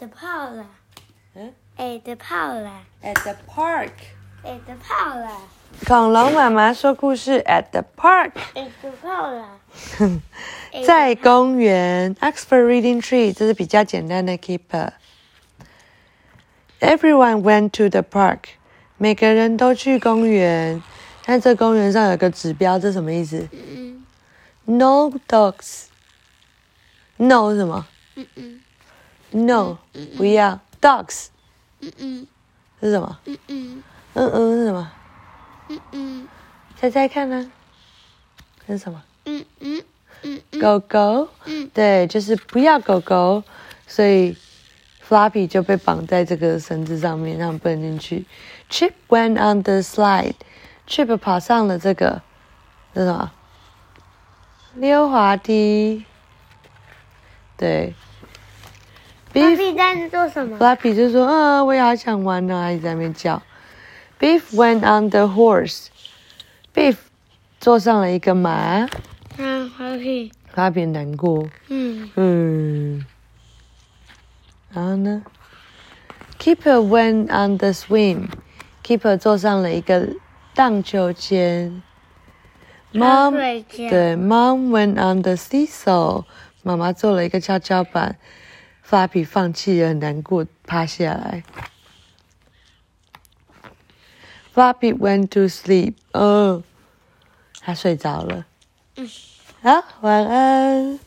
the park，嗯，at the park， ，at the park。 at the park，恐龙妈妈说故事 at the park， at the park，在公园 Oxford Reading Tree，这是比较简单的 keeper。Everyone went to the park，每个人都去公园。但这公园上有个指标，这什么意思嗯？No dogs。No 是什么嗯嗯 ？No，不要 dogs 嗯嗯是什么？嗯嗯嗯嗯是什么？嗯嗯猜猜看呢、这是什么？嗯嗯嗯狗狗。嗯对，就是不要狗狗，所以 Floppy 就被绑在这个绳子上面，让不能进去。Chip went on the slide，Chip 跑上了这个，这是什么？溜滑梯。对，Beef，Beef 在做什么？Floppy 就说：“啊，我也好想玩呢、还一直在那边叫。Beef went on the horse，Beef 坐上了一个马嗯，Happy，，Floppy 难过。嗯嗯，然后呢？Keeper went on the swim. Keeper 坐上了一个荡秋千。Mom 对，Mom went on the seesaw. 妈妈做了一个跷跷板。Flappy 放弃也，很难过，趴下来。Flappy went to sleep. 哦，他睡着了。嗯好，晚安。